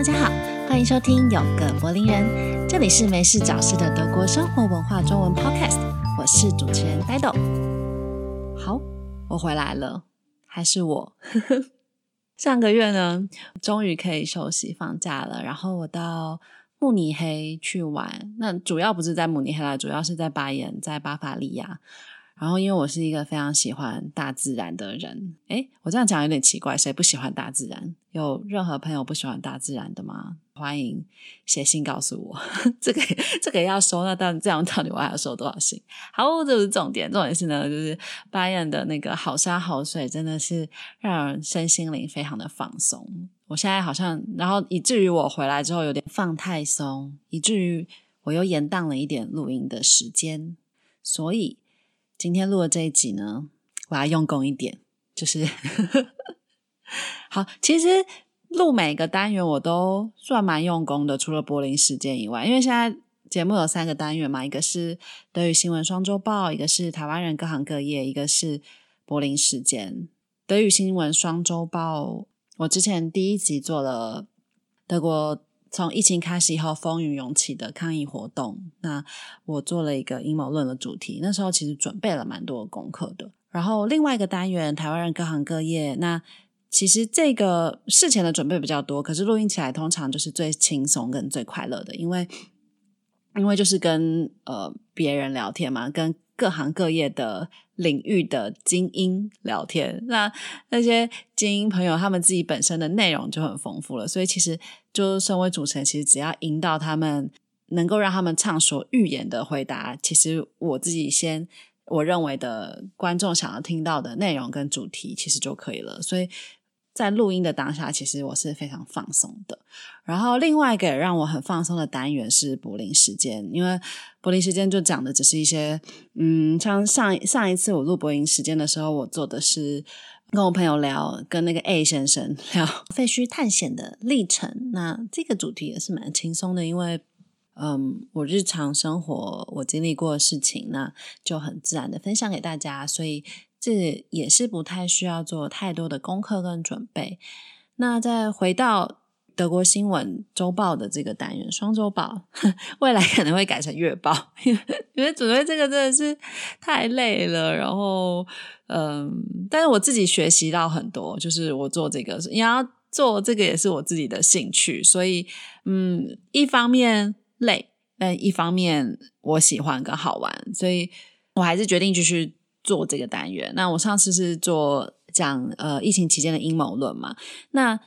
大家好，欢迎收听《有个柏林人》，这里是没事找事的德国生活文化中文 Podcast，我是主持人呆豆。好，我回来了，还是我。上个月呢，终于可以休息放假了，然后我到慕尼黑去玩。那主要不是在慕尼黑啦，主要是在巴彦，在巴伐利亚。然后，因为我是一个非常喜欢大自然的人，诶，我这样讲有点奇怪，谁不喜欢大自然？有任何朋友不喜欢大自然的吗？欢迎写信告诉我，这个这个要收，那到底这样到底我还要收多少信？好，这不是重点，重点是呢，就是巴彦的那个好山好水，真的是让人身心灵非常的放松。我现在好像，然后以至于我回来之后有点放太松，以至于我又延宕了一点录音的时间，所以。今天录的这一集呢，我要用功一点，就是 好。其实录每个单元我都算蛮用功的，除了柏林时间以外，因为现在节目有三个单元嘛，一个是德语新闻双周报，一个是台湾人各行各业，一个是柏林时间。德语新闻双周报，我之前第一集做了德国。从疫情开始以后，风云涌起的抗议活动，那我做了一个阴谋论的主题。那时候其实准备了蛮多功课的。然后另外一个单元，台湾人各行各业，那其实这个事前的准备比较多，可是录音起来通常就是最轻松跟最快乐的，因为因为就是跟呃别人聊天嘛，跟各行各业的。领域的精英聊天，那那些精英朋友他们自己本身的内容就很丰富了，所以其实就身为主持人，其实只要引导他们，能够让他们畅所欲言的回答，其实我自己先我认为的观众想要听到的内容跟主题，其实就可以了，所以。在录音的当下，其实我是非常放松的。然后另外一个让我很放松的单元是柏林时间，因为柏林时间就讲的只是一些，嗯，像上上一次我录柏林时间的时候，我做的是跟我朋友聊，跟那个 A 先生 聊废墟探险的历程。那这个主题也是蛮轻松的，因为嗯，我日常生活我经历过的事情，那就很自然的分享给大家，所以。这也是不太需要做太多的功课跟准备。那再回到德国新闻周报的这个单元，双周报 未来可能会改成月报，因为准备这个真的是太累了。然后，嗯，但是我自己学习到很多，就是我做这个，你要做这个也是我自己的兴趣，所以，嗯，一方面累，但一方面我喜欢跟好玩，所以我还是决定继续。做这个单元，那我上次是做讲呃疫情期间的阴谋论嘛，那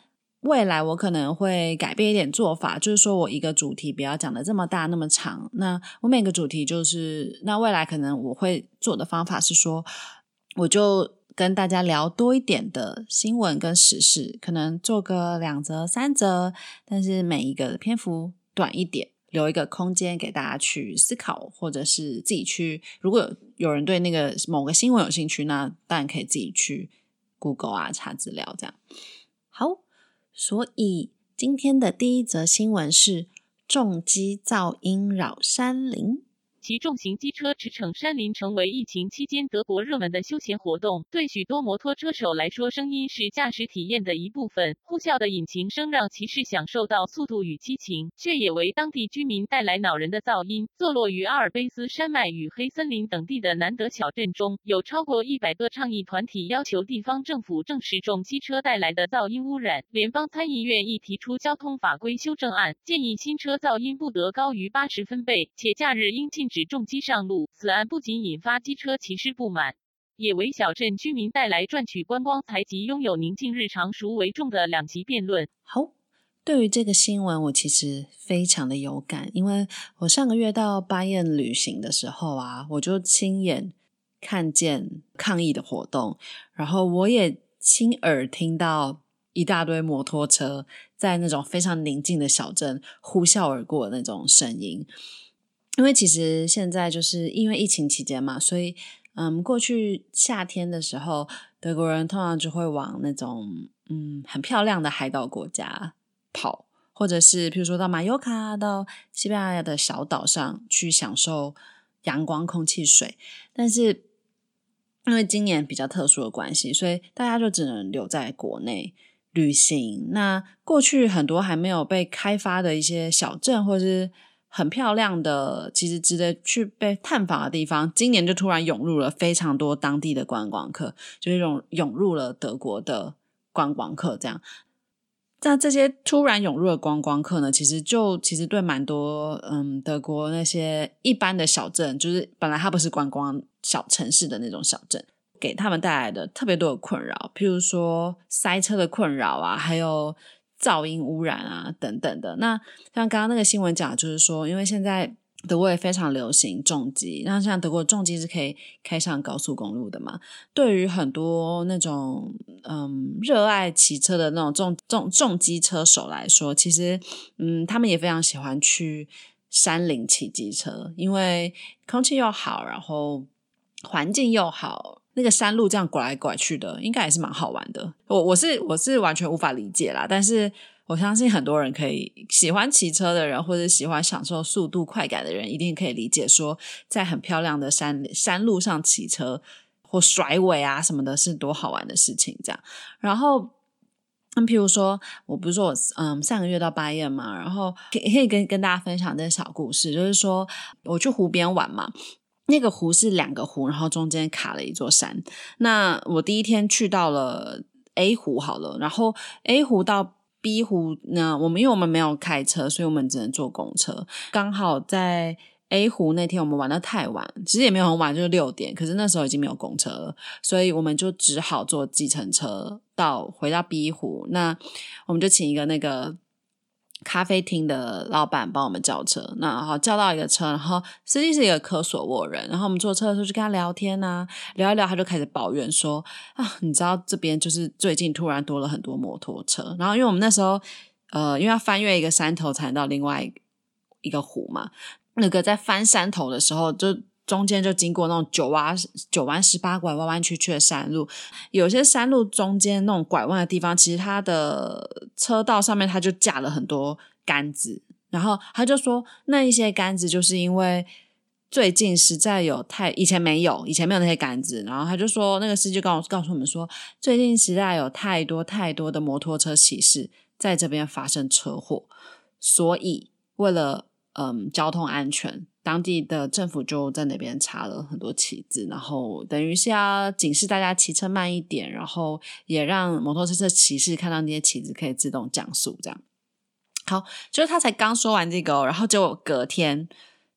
未来我可能会改变一点做法，就是说我一个主题不要讲的这么大那么长，那我每个主题就是那未来可能我会做的方法是说，我就跟大家聊多一点的新闻跟时事，可能做个两则三则，但是每一个篇幅短一点。留一个空间给大家去思考，或者是自己去。如果有有人对那个某个新闻有兴趣，那当然可以自己去 Google 啊查资料。这样好，所以今天的第一则新闻是重击噪音扰山林。骑重型机车驰骋山林成为疫情期间德国热门的休闲活动。对许多摩托车手来说，声音是驾驶体验的一部分。呼啸的引擎声让骑士享受到速度与激情，却也为当地居民带来恼人的噪音。坐落于阿尔卑斯山脉与黑森林等地的南德小镇中，有超过一百个倡议团体要求地方政府正视重机车带来的噪音污染。联邦参议院亦提出交通法规修正案，建议新车噪音不得高于八十分贝，且假日应禁。指重机上路，此案不仅引发机车骑士不满，也为小镇居民带来赚取观光财及拥有宁静日常孰为重的两极辩论。好，对于这个新闻，我其实非常的有感，因为我上个月到巴彦旅行的时候啊，我就亲眼看见抗议的活动，然后我也亲耳听到一大堆摩托车在那种非常宁静的小镇呼啸而过的那种声音。因为其实现在就是因为疫情期间嘛，所以嗯，过去夏天的时候，德国人通常就会往那种嗯很漂亮的海岛国家跑，或者是譬如说到马尤卡、到西班牙的小岛上去享受阳光、空气、水。但是因为今年比较特殊的关系，所以大家就只能留在国内。旅行。那过去很多还没有被开发的一些小镇，或者是很漂亮的，其实值得去被探访的地方，今年就突然涌入了非常多当地的观光客，就是涌涌入了德国的观光客这样。那这些突然涌入的观光客呢，其实就其实对蛮多嗯德国那些一般的小镇，就是本来它不是观光小城市的那种小镇，给他们带来的特别多的困扰，譬如说塞车的困扰啊，还有噪音污染啊等等的。那像刚刚那个新闻讲，就是说，因为现在。德国也非常流行重机，那像德国重机是可以开上高速公路的嘛？对于很多那种嗯热爱骑车的那种重重重机车手来说，其实嗯他们也非常喜欢去山林骑机车，因为空气又好，然后环境又好，那个山路这样拐来拐去的，应该也是蛮好玩的。我我是我是完全无法理解啦，但是。我相信很多人可以喜欢骑车的人，或者喜欢享受速度快感的人，一定可以理解说，在很漂亮的山山路上骑车或甩尾啊什么的，是多好玩的事情。这样，然后，嗯，譬如说，我不是说我嗯上个月到八月嘛，然后可以可以跟跟大家分享这个小故事，就是说我去湖边玩嘛，那个湖是两个湖，然后中间卡了一座山。那我第一天去到了 A 湖好了，然后 A 湖到。B 湖那我们因为我们没有开车，所以我们只能坐公车。刚好在 A 湖那天我们玩的太晚，其实也没有很晚，就是六点。可是那时候已经没有公车了，所以我们就只好坐计程车到回到 B 湖。那我们就请一个那个。咖啡厅的老板帮我们叫车，那好叫到一个车，然后司机是一个科索沃人，然后我们坐车的时候就跟他聊天呐，聊一聊，他就开始抱怨说啊，你知道这边就是最近突然多了很多摩托车，然后因为我们那时候呃，因为要翻越一个山头才能到另外一个湖嘛，那个在翻山头的时候就。中间就经过那种九弯九弯十八拐弯弯曲曲的山路，有些山路中间那种拐弯的地方，其实它的车道上面它就架了很多杆子，然后他就说那一些杆子就是因为最近实在有太以前没有以前没有那些杆子，然后他就说那个司机告告诉我们说最近实在有太多太多的摩托车骑士在这边发生车祸，所以为了嗯交通安全。当地的政府就在那边插了很多旗子，然后等于是要警示大家骑车慢一点，然后也让摩托车的骑士看到那些旗子可以自动降速。这样好，就是他才刚说完这个，然后结果隔天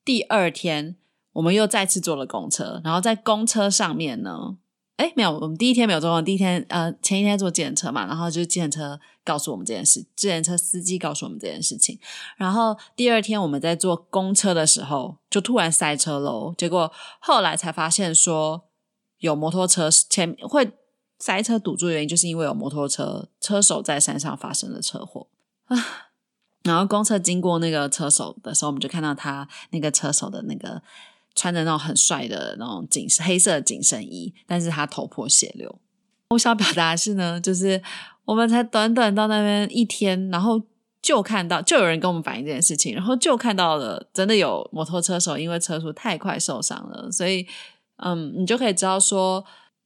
第二天，我们又再次坐了公车，然后在公车上面呢。哎，没有，我们第一天没有坐，第一天呃前一天坐计程车嘛，然后就是计程车告诉我们这件事，计程车司机告诉我们这件事情，然后第二天我们在坐公车的时候就突然塞车喽，结果后来才发现说有摩托车前会塞车堵住原因就是因为有摩托车车手在山上发生了车祸啊，然后公车经过那个车手的时候，我们就看到他那个车手的那个。穿着那种很帅的那种紧黑色紧身衣，但是他头破血流。我想表达的是呢，就是我们才短短到那边一天，然后就看到就有人跟我们反映这件事情，然后就看到了真的有摩托车手因为车速太快受伤了。所以，嗯，你就可以知道说，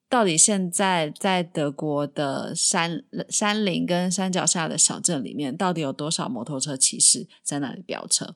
到底现在在德国的山山林跟山脚下的小镇里面，到底有多少摩托车骑士在那里飙车？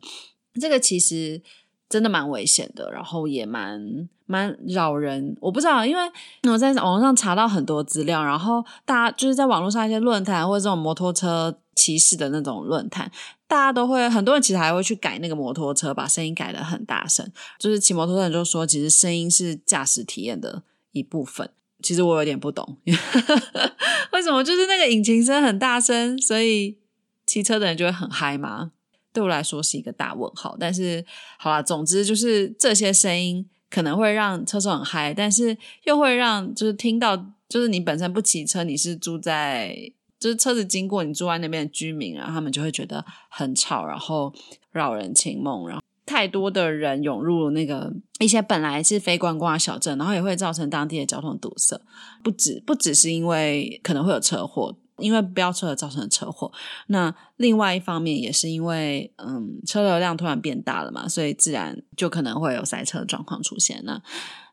这个其实。真的蛮危险的，然后也蛮蛮扰人。我不知道，因为我在网上查到很多资料，然后大家就是在网络上一些论坛或者这种摩托车骑士的那种论坛，大家都会很多人其实还会去改那个摩托车，把声音改的很大声。就是骑摩托车人就说，其实声音是驾驶体验的一部分。其实我有点不懂，为什么就是那个引擎声很大声，所以骑车的人就会很嗨吗？对我来说是一个大问号，但是好了，总之就是这些声音可能会让车手很嗨，但是又会让就是听到就是你本身不骑车，你是住在就是车子经过你住在那边的居民，然后他们就会觉得很吵，然后扰人清梦，然后太多的人涌入那个一些本来是非观光的小镇，然后也会造成当地的交通堵塞，不止不只是因为可能会有车祸。因为飙车而造成的车祸，那另外一方面也是因为，嗯，车流量突然变大了嘛，所以自然就可能会有塞车的状况出现。那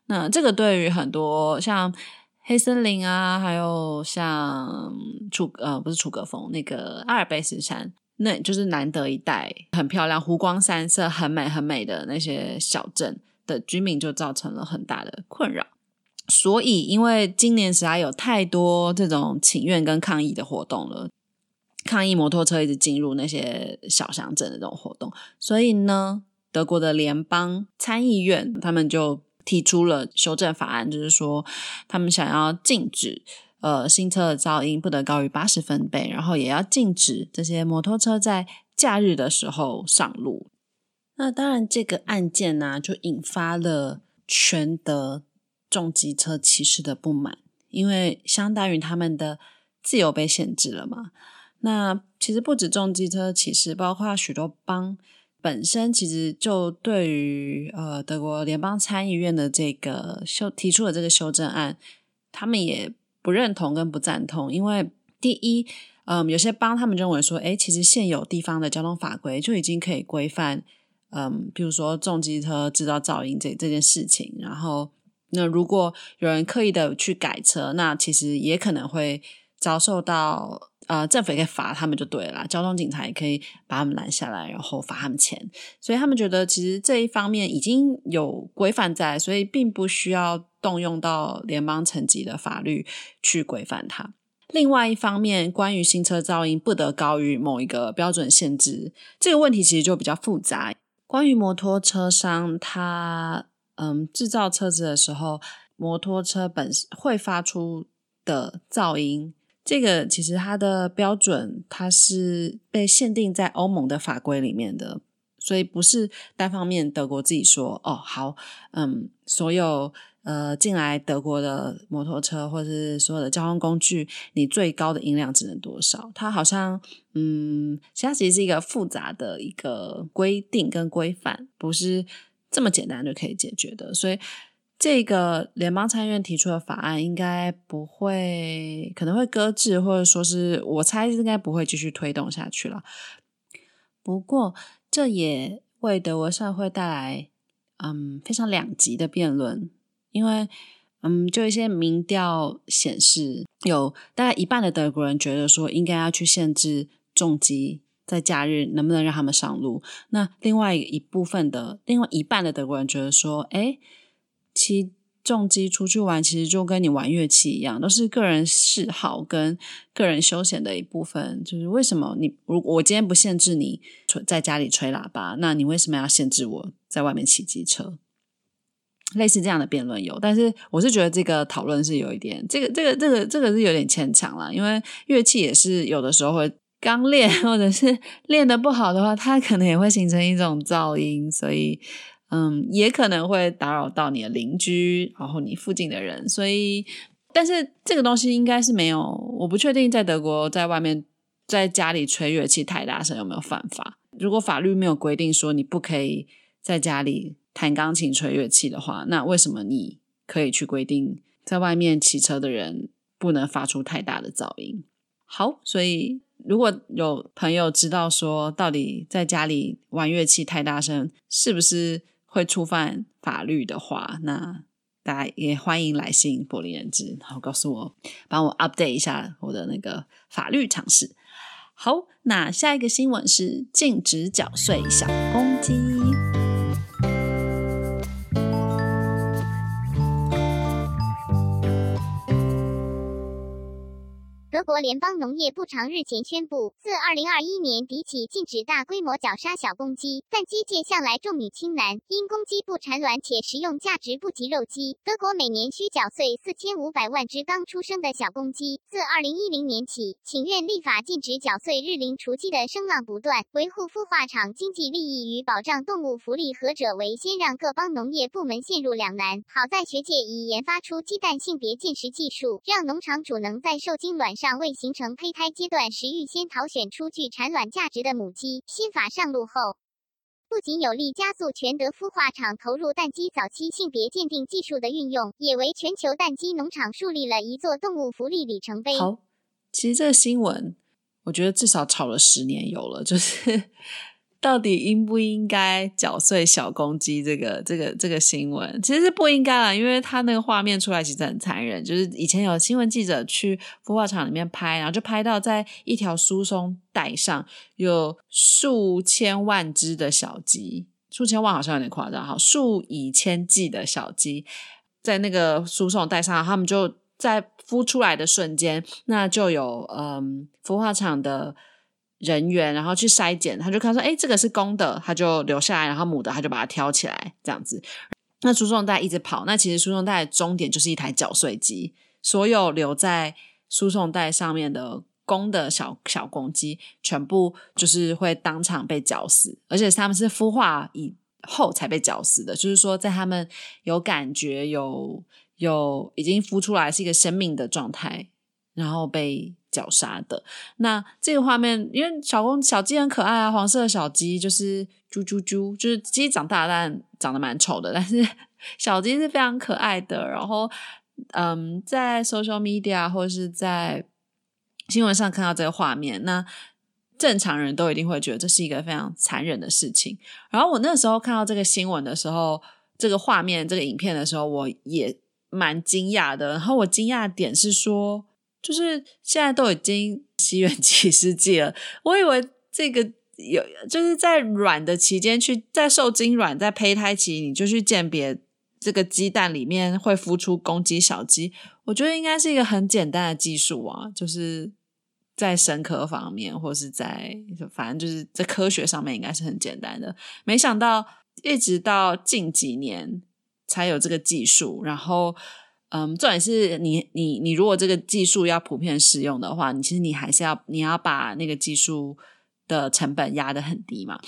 那这个对于很多像黑森林啊，还有像楚呃不是楚格峰，那个阿尔卑斯山，那就是南德一带很漂亮、湖光山色、很美很美的那些小镇的居民，就造成了很大的困扰。所以，因为今年实在有太多这种请愿跟抗议的活动了，抗议摩托车一直进入那些小乡镇的这种活动，所以呢，德国的联邦参议院他们就提出了修正法案，就是说他们想要禁止呃新车的噪音不得高于八十分贝，然后也要禁止这些摩托车在假日的时候上路。那当然，这个案件呢，就引发了全德。重机车骑士的不满，因为相当于他们的自由被限制了嘛。那其实不止重机车骑士，包括许多邦本身，其实就对于呃德国联邦参议院的这个修提出的这个修正案，他们也不认同跟不赞同。因为第一，嗯，有些邦他们认为说，哎，其实现有地方的交通法规就已经可以规范，嗯，比如说重机车制造噪音这这件事情，然后。那如果有人刻意的去改车，那其实也可能会遭受到呃政府也可以罚他们就对了，交通警察也可以把他们拦下来，然后罚他们钱。所以他们觉得其实这一方面已经有规范在，所以并不需要动用到联邦层级的法律去规范它。另外一方面，关于新车噪音不得高于某一个标准限制这个问题，其实就比较复杂。关于摩托车商，他。嗯，制造车子的时候，摩托车本会发出的噪音，这个其实它的标准它是被限定在欧盟的法规里面的，所以不是单方面德国自己说哦好，嗯，所有呃进来德国的摩托车或者是所有的交通工具，你最高的音量只能多少？它好像嗯，其实其实是一个复杂的一个规定跟规范，不是。这么简单就可以解决的，所以这个联邦参议院提出的法案应该不会，可能会搁置，或者说是我猜应该不会继续推动下去了。不过这也为德国社会带来嗯非常两极的辩论，因为嗯就一些民调显示，有大概一半的德国人觉得说应该要去限制重机。在假日能不能让他们上路？那另外一部分的另外一半的德国人觉得说，哎，骑重机出去玩，其实就跟你玩乐器一样，都是个人嗜好跟个人休闲的一部分。就是为什么你如我今天不限制你在家里吹喇叭，那你为什么要限制我在外面骑机车？类似这样的辩论有，但是我是觉得这个讨论是有一点，这个这个这个这个是有点牵强了，因为乐器也是有的时候会。刚练或者是练的不好的话，它可能也会形成一种噪音，所以嗯，也可能会打扰到你的邻居，然后你附近的人。所以，但是这个东西应该是没有，我不确定在德国在外面在家里吹乐器太大声有没有犯法。如果法律没有规定说你不可以在家里弹钢琴吹乐器的话，那为什么你可以去规定在外面骑车的人不能发出太大的噪音？好，所以。如果有朋友知道说，到底在家里玩乐器太大声，是不是会触犯法律的话，那大家也欢迎来信柏林人质，然后告诉我，帮我 update 一下我的那个法律常识。好，那下一个新闻是禁止缴税小公鸡。德国联邦农业部长日前宣布，自2021年底起禁止大规模绞杀小公鸡。但鸡界向来重女轻男，因公鸡不产卵且食用价值不及肉鸡，德国每年需缴税4500万只刚出生的小公鸡。自2010年起，请愿立法禁止缴税日龄雏鸡的声浪不断，维护孵化场经济利益与保障动物福利，何者为先，让各邦农业部门陷入两难。好在学界已研发出鸡蛋性别鉴识技术，让农场主能在受精卵尚。未形成胚胎阶段时，预先淘选出具产卵价值的母鸡。新法上路后，不仅有力加速全德孵化场投入蛋鸡早期性别鉴定技术的运用，也为全球蛋鸡农场树立了一座动物福利里程碑。好，其实这个新闻，我觉得至少炒了十年有了，就是到底应不应该搅碎小公鸡这个这个这个新闻？其实是不应该啦，因为他那个画面出来其实很残忍。就是以前有新闻记者去孵化场里面拍，然后就拍到在一条输送带上有数千万只的小鸡，数千万好像有点夸张，哈，数以千计的小鸡在那个输送带上，他们就在孵出来的瞬间，那就有嗯孵化场的。人员，然后去筛检，他就看说，哎，这个是公的，他就留下来，然后母的他就把它挑起来，这样子。那输送带一直跑，那其实输送带的终点就是一台搅碎机，所有留在输送带上面的公的小小公鸡，全部就是会当场被绞死，而且他们是孵化以后才被绞死的，就是说在他们有感觉、有有已经孵出来是一个生命的状态，然后被。绞杀的那这个画面，因为小公小鸡很可爱啊，黄色的小鸡就是啾啾啾，就是鸡长大但长得蛮丑的，但是小鸡是非常可爱的。然后，嗯，在 social media 或者是在新闻上看到这个画面，那正常人都一定会觉得这是一个非常残忍的事情。然后我那时候看到这个新闻的时候，这个画面、这个影片的时候，我也蛮惊讶的。然后我惊讶点是说。就是现在都已经西元几世纪了，我以为这个有就是在卵的期间去在受精卵在胚胎期你就去鉴别这个鸡蛋里面会孵出公鸡小鸡，我觉得应该是一个很简单的技术啊，就是在生科方面或是在反正就是在科学上面应该是很简单的，没想到一直到近几年才有这个技术，然后。嗯，重点是你你你，如果这个技术要普遍使用的话，你其实你还是要你要把那个技术的成本压得很低嘛。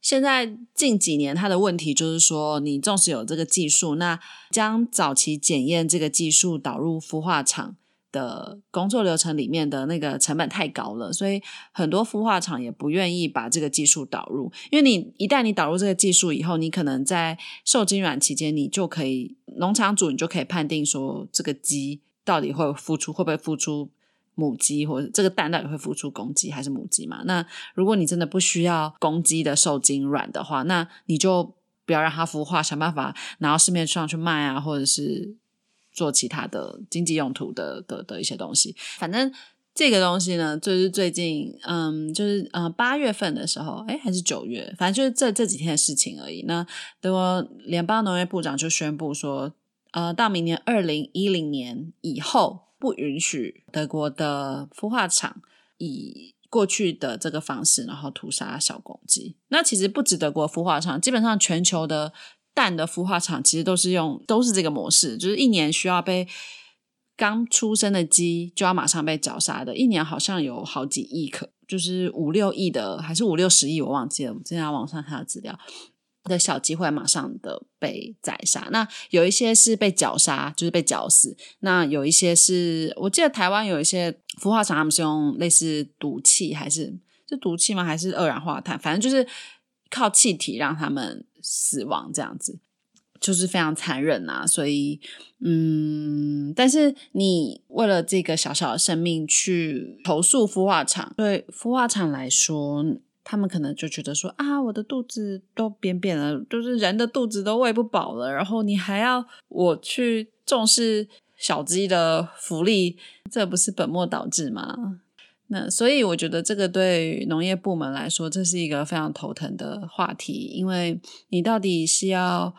现在近几年，它的问题就是说，你纵使有这个技术，那将早期检验这个技术导入孵化场。的工作流程里面的那个成本太高了，所以很多孵化厂也不愿意把这个技术导入。因为你一旦你导入这个技术以后，你可能在受精卵期间，你就可以农场主你就可以判定说这个鸡到底会孵出会不会孵出母鸡，或者这个蛋到底会孵出公鸡还是母鸡嘛？那如果你真的不需要公鸡的受精卵的话，那你就不要让它孵化，想办法拿到市面上去卖啊，或者是。做其他的经济用途的的的一些东西，反正这个东西呢，就是最近，嗯，就是呃八月份的时候，哎，还是九月，反正就是这这几天的事情而已。那德国联邦农业部长就宣布说，呃，到明年二零一零年以后，不允许德国的孵化厂以过去的这个方式，然后屠杀小公鸡。那其实不止德国孵化厂，基本上全球的。蛋的孵化场其实都是用都是这个模式，就是一年需要被刚出生的鸡就要马上被绞杀的，一年好像有好几亿颗，就是五六亿的还是五六十亿，我忘记了。我之前在网上看到资料的小鸡会马上的被宰杀，那有一些是被绞杀，就是被绞死。那有一些是我记得台湾有一些孵化场，他们是用类似毒气，还是是毒气吗？还是二氧化碳？反正就是靠气体让他们。死亡这样子就是非常残忍啊！所以，嗯，但是你为了这个小小的生命去投诉孵化厂，对孵化厂来说，他们可能就觉得说啊，我的肚子都扁扁了，就是人的肚子都喂不饱了，然后你还要我去重视小鸡的福利，这不是本末倒置吗？那所以我觉得这个对农业部门来说，这是一个非常头疼的话题，因为你到底是要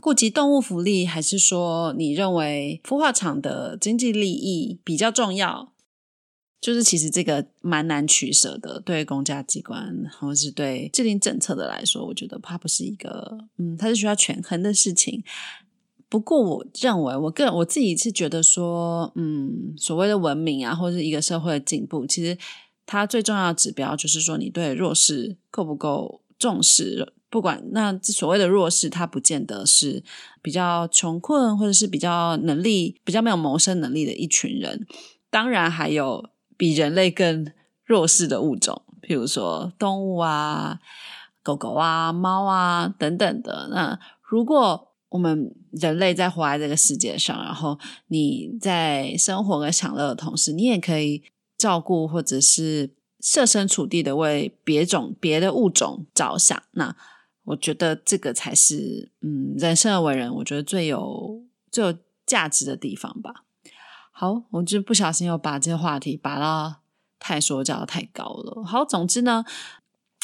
顾及动物福利，还是说你认为孵化厂的经济利益比较重要？就是其实这个蛮难取舍的，对公家机关或是对制定政策的来说，我觉得它不是一个，嗯，它是需要权衡的事情。不过，我认为，我个人我自己是觉得说，嗯，所谓的文明啊，或者是一个社会的进步，其实它最重要的指标就是说，你对弱势够不够重视。不管那所谓的弱势，它不见得是比较穷困，或者是比较能力比较没有谋生能力的一群人。当然，还有比人类更弱势的物种，譬如说动物啊、狗狗啊、猫啊等等的。那如果我们人类在活在这个世界上，然后你在生活跟享乐的同时，你也可以照顾或者是设身处地的为别种别的物种着想，那我觉得这个才是嗯，人生而为人，我觉得最有最有价值的地方吧。好，我就不小心又把这个话题拔到太说教太高了。好，总之呢，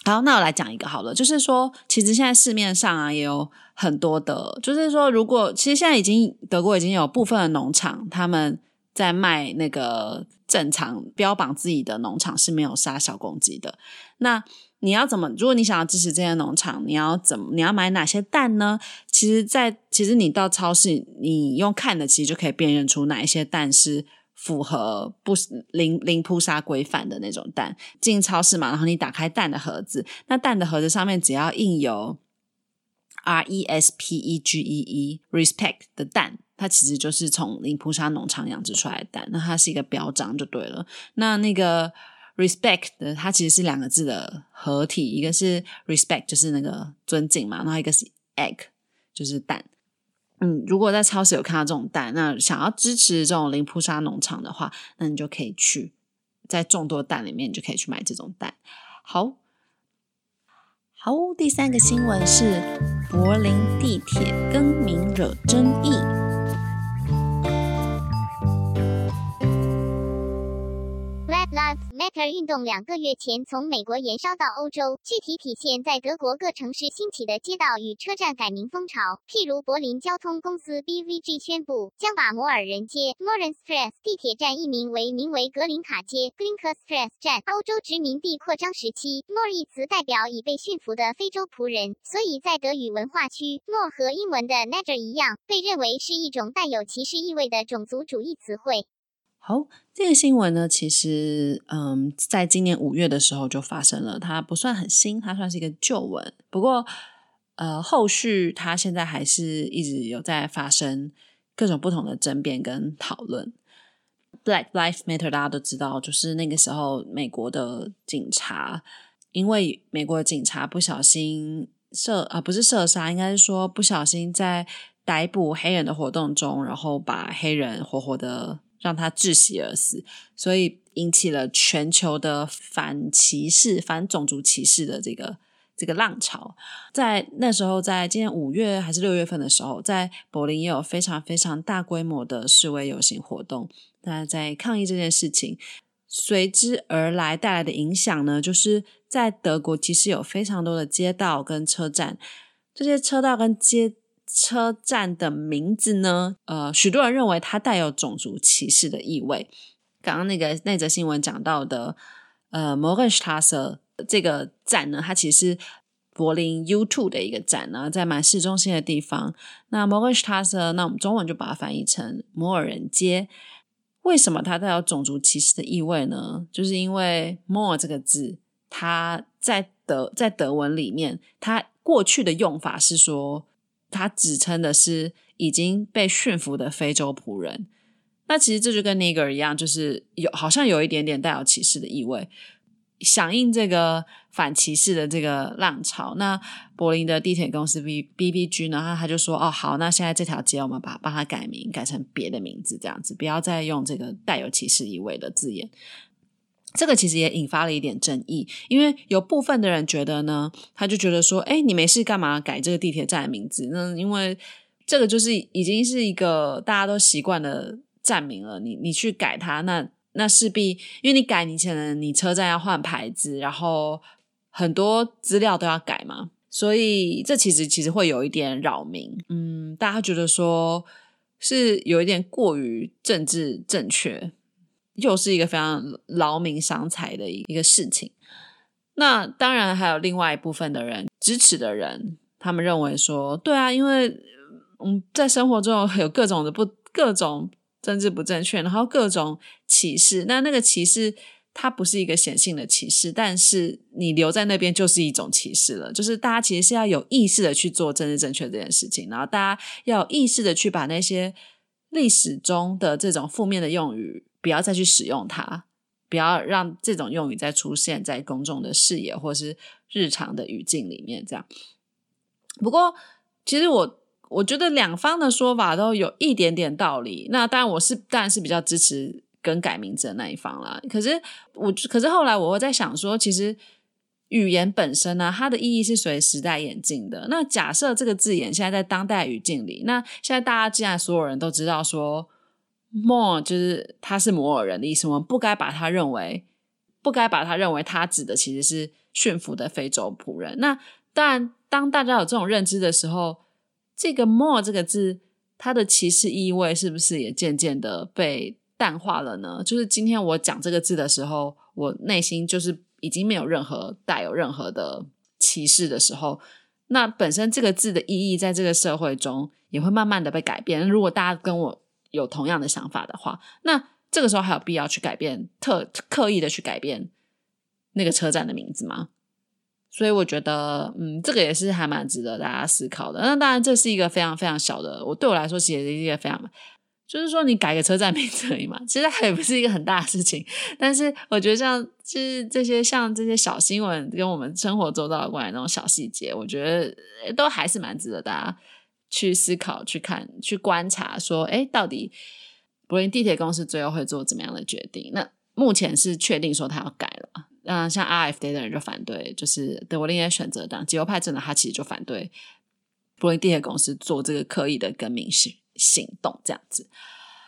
好，那我来讲一个好了，就是说，其实现在市面上啊也有很多的，就是说，如果其实现在已经德国已经有部分的农场他们在卖那个正常标榜自己的农场是没有杀小公鸡的，那。你要怎么？如果你想要支持这些农场，你要怎么？你要买哪些蛋呢？其实，在其实你到超市，你用看的，其实就可以辨认出哪一些蛋是符合不零零扑杀规范的那种蛋。进超市嘛，然后你打开蛋的盒子，那蛋的盒子上面只要印有 R E S P E G E E Respect 的蛋，它其实就是从零扑杀农场养殖出来的蛋，那它是一个标章就对了。那那个。respect 的它其实是两个字的合体，一个是 respect 就是那个尊敬嘛，然后一个是 egg 就是蛋。嗯，如果在超市有看到这种蛋，那想要支持这种零扑沙农场的话，那你就可以去在众多蛋里面，你就可以去买这种蛋。好，好，第三个新闻是柏林地铁更名惹争议。Love Matter 运动两个月前从美国延烧到欧洲，具体体现在德国各城市兴起的街道与车站改名风潮。譬如柏林交通公司 BVG 宣布将把摩尔人街 m o r e n s t r a s s 地铁站易名为名为格林卡街 g l i n k s t r a s s 站。欧洲殖民地扩张时期 m o r 一词代表已被驯服的非洲仆人，所以在德语文化区 m o r 和英文的 Neger 一样，被认为是一种带有歧视意味的种族主义词汇。好，这个新闻呢，其实嗯，在今年五月的时候就发生了，它不算很新，它算是一个旧闻。不过，呃，后续它现在还是一直有在发生各种不同的争辩跟讨论。Black Lives Matter，大家都知道，就是那个时候美国的警察，因为美国的警察不小心射啊，不是射杀，应该是说不小心在逮捕黑人的活动中，然后把黑人活活的。让他窒息而死，所以引起了全球的反歧视、反种族歧视的这个这个浪潮。在那时候，在今年五月还是六月份的时候，在柏林也有非常非常大规模的示威游行活动，大家在抗议这件事情。随之而来带来的影响呢，就是在德国其实有非常多的街道跟车站，这些车道跟街。车站的名字呢？呃，许多人认为它带有种族歧视的意味。刚刚那个那则新闻讲到的，呃，Morgenstrasse 这个站呢，它其实是柏林 U2 的一个站呢，在蛮市中心的地方。那 m o r g e n s t a s e 那我们中文就把它翻译成摩尔人街。为什么它带有种族歧视的意味呢？就是因为 “more” 这个字，它在德在德文里面，它过去的用法是说。他指称的是已经被驯服的非洲仆人，那其实这就跟 Niger 一样，就是有好像有一点点带有歧视的意味，响应这个反歧视的这个浪潮。那柏林的地铁公司 B B B G 呢，他他就说：“哦，好，那现在这条街我们把帮他改名，改成别的名字，这样子，不要再用这个带有歧视意味的字眼。”这个其实也引发了一点争议，因为有部分的人觉得呢，他就觉得说，哎，你没事干嘛改这个地铁站的名字？那因为这个就是已经是一个大家都习惯的站名了，你你去改它，那那势必因为你改，你可能你车站要换牌子，然后很多资料都要改嘛，所以这其实其实会有一点扰民。嗯，大家觉得说是有一点过于政治正确。又是一个非常劳民伤财的一个事情。那当然还有另外一部分的人支持的人，他们认为说，对啊，因为嗯，在生活中有各种的不各种政治不正确，然后各种歧视。那那个歧视它不是一个显性的歧视，但是你留在那边就是一种歧视了。就是大家其实是要有意识的去做政治正确这件事情，然后大家要有意识的去把那些历史中的这种负面的用语。不要再去使用它，不要让这种用语再出现在公众的视野或是日常的语境里面。这样，不过其实我我觉得两方的说法都有一点点道理。那当然，我是当然是比较支持更改名字的那一方啦。可是我，可是后来我在想说，其实语言本身呢，它的意义是随时代演进的。那假设这个字眼现在在当代语境里，那现在大家既然所有人都知道说 “more” 就是他是摩尔人的意思，我们不该把他认为，不该把他认为他指的其实是驯服的非洲仆人。那当然，当大家有这种认知的时候，这个 “more” 这个字。它的歧视意味是不是也渐渐的被淡化了呢？就是今天我讲这个字的时候，我内心就是已经没有任何带有任何的歧视的时候，那本身这个字的意义在这个社会中也会慢慢的被改变。如果大家跟我有同样的想法的话，那这个时候还有必要去改变，特刻意的去改变那个车站的名字吗？所以我觉得，嗯，这个也是还蛮值得大家思考的。那当然，这是一个非常非常小的，我对我来说其实是一个非常，就是说你改个车站名字而已嘛，其实它也不是一个很大的事情。但是我觉得，像就是这些像这些小新闻，跟我们生活周遭的关于那种小细节，我觉得都还是蛮值得大家去思考、去看、去观察。说，哎，到底柏林地铁公司最后会做怎么样的决定？那目前是确定说他要改了。嗯，像 RFD 的人就反对，就是德国另一些选择党极右派政党，他其实就反对柏林地铁公司做这个刻意的更名行动，这样子。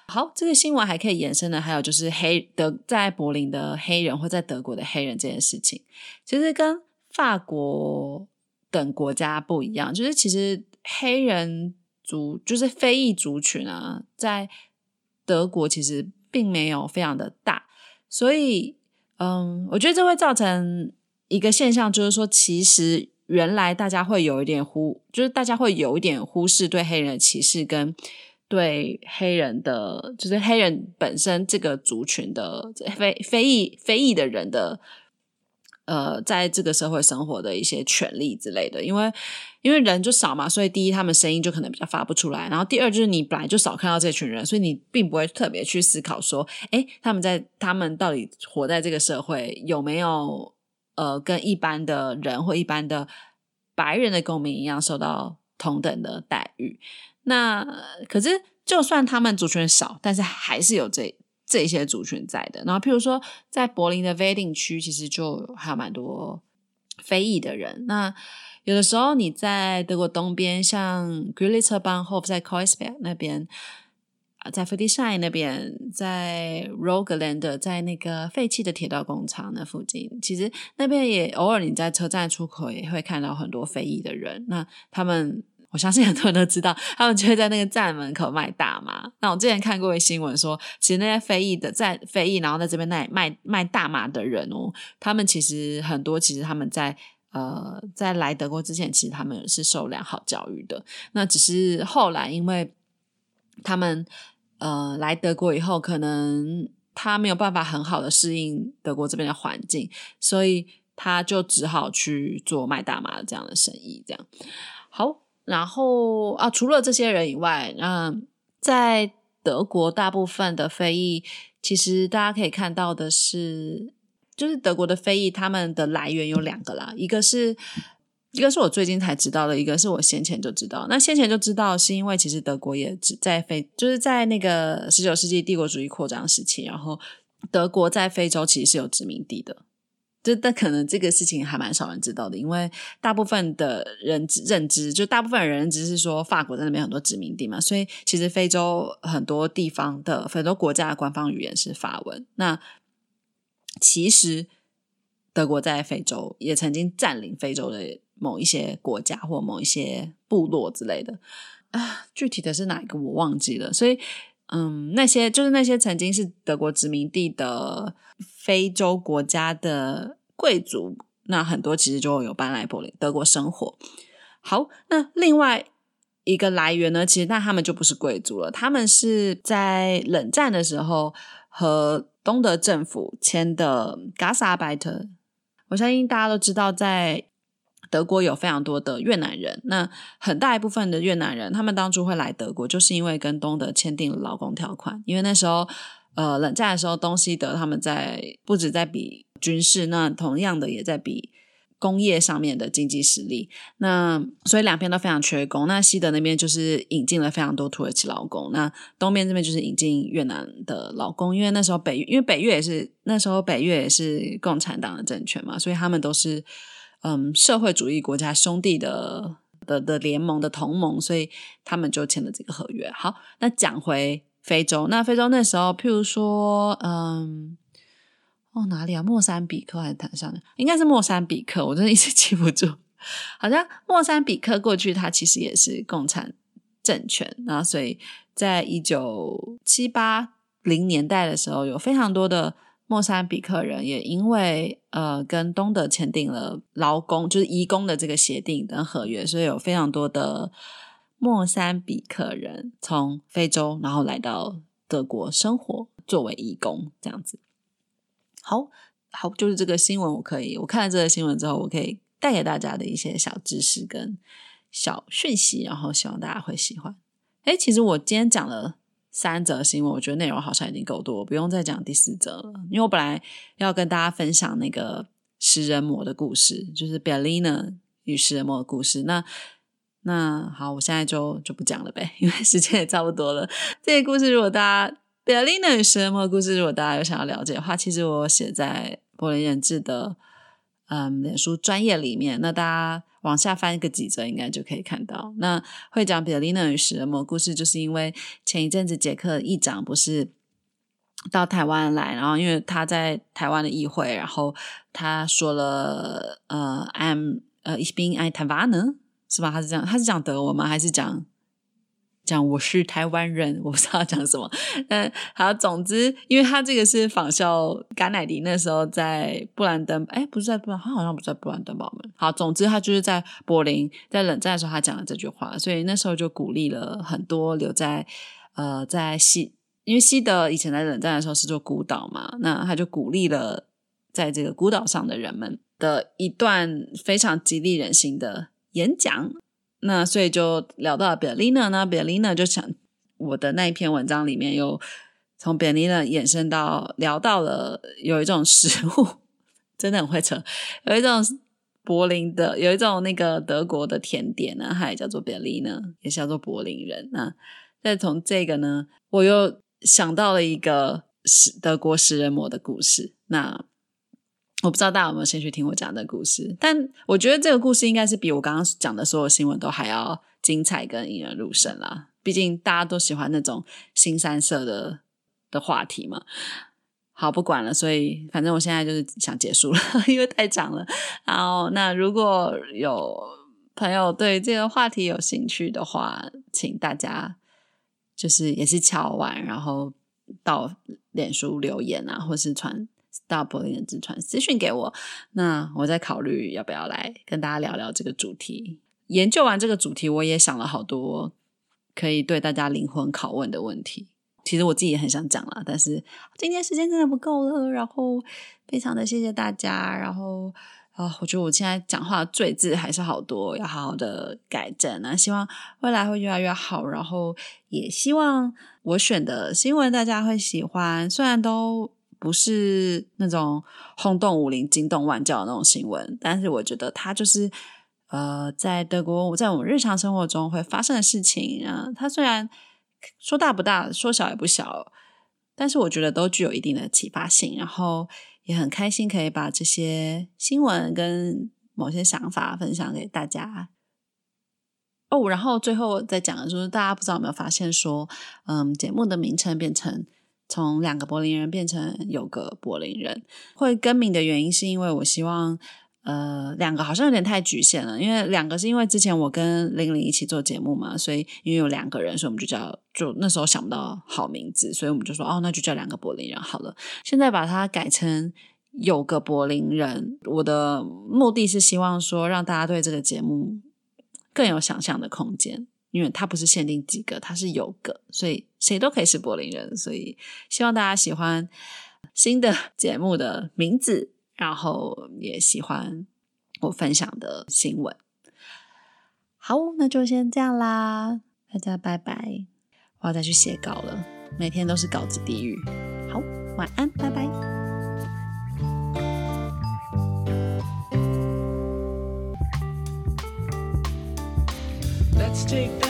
好，这个新闻还可以延伸的，还有就是黑德在柏林的黑人或在德国的黑人这件事情，其实跟法国等国家不一样，就是其实黑人族就是非裔族群啊，在德国其实并没有非常的大，所以。嗯，我觉得这会造成一个现象，就是说，其实原来大家会有一点忽，就是大家会有一点忽视对黑人的歧视，跟对黑人的，就是黑人本身这个族群的非非裔非裔的人的。呃，在这个社会生活的一些权利之类的，因为因为人就少嘛，所以第一，他们声音就可能比较发不出来。然后第二，就是你本来就少看到这群人，所以你并不会特别去思考说，哎，他们在他们到底活在这个社会有没有呃，跟一般的人或一般的白人的公民一样受到同等的待遇。那可是，就算他们族群少，但是还是有这。这些族群在的，然后譬如说，在柏林的 v e d i n g 区，其实就还有蛮多非裔的人。那有的时候你在德国东边，像 g r i l i t e r b a n h o f 在 k o i s b e r g 那边在 f r i e d r i c h s h i n 那边，在 r o g e l a n d 在那个废弃的铁道工厂那附近，其实那边也偶尔你在车站出口也会看到很多非裔的人。那他们。我相信很多人都知道，他们就会在那个站门口卖大麻。那我之前看过一新闻说，其实那些非裔的在非裔，然后在这边卖卖卖大麻的人哦，他们其实很多，其实他们在呃在来德国之前，其实他们是受良好教育的。那只是后来，因为他们呃来德国以后，可能他没有办法很好的适应德国这边的环境，所以他就只好去做卖大麻这样的生意。这样好。然后啊，除了这些人以外，嗯，在德国大部分的非裔，其实大家可以看到的是，就是德国的非裔，他们的来源有两个啦，一个是一个是我最近才知道的，一个是我先前就知道。那先前就知道，是因为其实德国也只在非，就是在那个十九世纪帝国主义扩张时期，然后德国在非洲其实是有殖民地的。就但可能这个事情还蛮少人知道的，因为大部分的人认知，就大部分人只是说法国在那边很多殖民地嘛，所以其实非洲很多地方的很多国家的官方语言是法文。那其实德国在非洲也曾经占领非洲的某一些国家或某一些部落之类的啊，具体的是哪一个我忘记了，所以。嗯，那些就是那些曾经是德国殖民地的非洲国家的贵族，那很多其实就有搬来柏林德国生活。好，那另外一个来源呢，其实那他们就不是贵族了，他们是在冷战的时候和东德政府签的 Gasarbeiter。我相信大家都知道，在德国有非常多的越南人，那很大一部分的越南人，他们当初会来德国，就是因为跟东德签订了劳工条款。因为那时候，呃，冷战的时候，东西德他们在不止在比军事，那同样的也在比工业上面的经济实力。那所以两边都非常缺工。那西德那边就是引进了非常多土耳其劳工，那东边这边就是引进越南的劳工。因为那时候北因为北越也是那时候北越也是共产党的政权嘛，所以他们都是嗯社会主义国家兄弟的的的联盟的同盟，所以他们就签了这个合约。好，那讲回。非洲，那非洲那时候，譬如说，嗯，哦，哪里啊？莫桑比克还是坦桑？应该是莫桑比克，我真的一直 记不住。好像莫桑比克过去，它其实也是共产政权，那所以在一九七八零年代的时候，有非常多的莫桑比克人也因为呃跟东德签订了劳工就是移工的这个协定跟合约，所以有非常多的。莫桑比克人从非洲，然后来到德国生活，作为义工这样子。好好，就是这个新闻，我可以我看了这个新闻之后，我可以带给大家的一些小知识跟小讯息，然后希望大家会喜欢。哎，其实我今天讲了三则新闻，我觉得内容好像已经够多，不用再讲第四则了。因为我本来要跟大家分享那个食人魔的故事，就是 Bellina 与食人魔的故事。那那好，我现在就就不讲了呗，因为时间也差不多了。这个故事，如果大家《b e l i n a 与食人魔的故事，如果大家有想要了解的话，其实我写在柏林人质的嗯脸书专业里面。那大家往下翻一个几则，应该就可以看到。那会讲《b e l i n a 与什么故事，就是因为前一阵子杰克议长不是到台湾来，然后因为他在台湾的议会，然后他说了呃，I'm 呃，ich bin ein t a i w a n。是吧？他是这样，他是讲德文吗？还是讲讲我是台湾人？我不知道讲什么。嗯，好，总之，因为他这个是仿效甘乃迪那时候在布兰登，哎，不是在布兰，他好像不在布兰登堡门。好，总之他就是在柏林，在冷战的时候他讲了这句话，所以那时候就鼓励了很多留在呃在西，因为西德以前在冷战的时候是做孤岛嘛，那他就鼓励了在这个孤岛上的人们的一段非常激励人心的。演讲，那所以就聊到 Bellina 呢，Bellina 就想我的那一篇文章里面又从 Bellina 衍生到聊到了有一种食物，真的很会扯，有一种柏林的，有一种那个德国的甜点呢，它也叫做 Bellina，也叫做柏林人。那再从这个呢，我又想到了一个食德国食人魔的故事。那我不知道大家有没有兴趣听我讲的故事，但我觉得这个故事应该是比我刚刚讲的所有新闻都还要精彩跟引人入胜啦。毕竟大家都喜欢那种新三色的的话题嘛。好，不管了，所以反正我现在就是想结束了，因为太长了。然后，那如果有朋友对这个话题有兴趣的话，请大家就是也是敲完，然后到脸书留言啊，或是传。到柏林人之传私讯给我，那我再考虑要不要来跟大家聊聊这个主题。研究完这个主题，我也想了好多可以对大家灵魂拷问的问题。其实我自己也很想讲了，但是今天时间真的不够了。然后非常的谢谢大家。然后啊，我觉得我现在讲话赘字还是好多，要好好的改正啊。希望未来会越来越好。然后也希望我选的新闻大家会喜欢，虽然都。不是那种轰动武林、惊动万教的那种新闻，但是我觉得它就是呃，在德国，在我们日常生活中会发生的事情啊。它虽然说大不大，说小也不小，但是我觉得都具有一定的启发性。然后也很开心可以把这些新闻跟某些想法分享给大家。哦，然后最后再讲的就是，大家不知道有没有发现说，嗯，节目的名称变成。从两个柏林人变成有个柏林人，会更名的原因是因为我希望，呃，两个好像有点太局限了。因为两个是因为之前我跟玲玲一起做节目嘛，所以因为有两个人，所以我们就叫，就那时候想不到好名字，所以我们就说，哦，那就叫两个柏林人好了。现在把它改成有个柏林人，我的目的是希望说，让大家对这个节目更有想象的空间。因为它不是限定几个，它是有个，所以谁都可以是柏林人。所以希望大家喜欢新的 节目的名字，然后也喜欢我分享的新闻。好，那就先这样啦，大家拜拜。我要再去写稿了，每天都是稿子地狱。好，晚安，拜拜。Let's take that.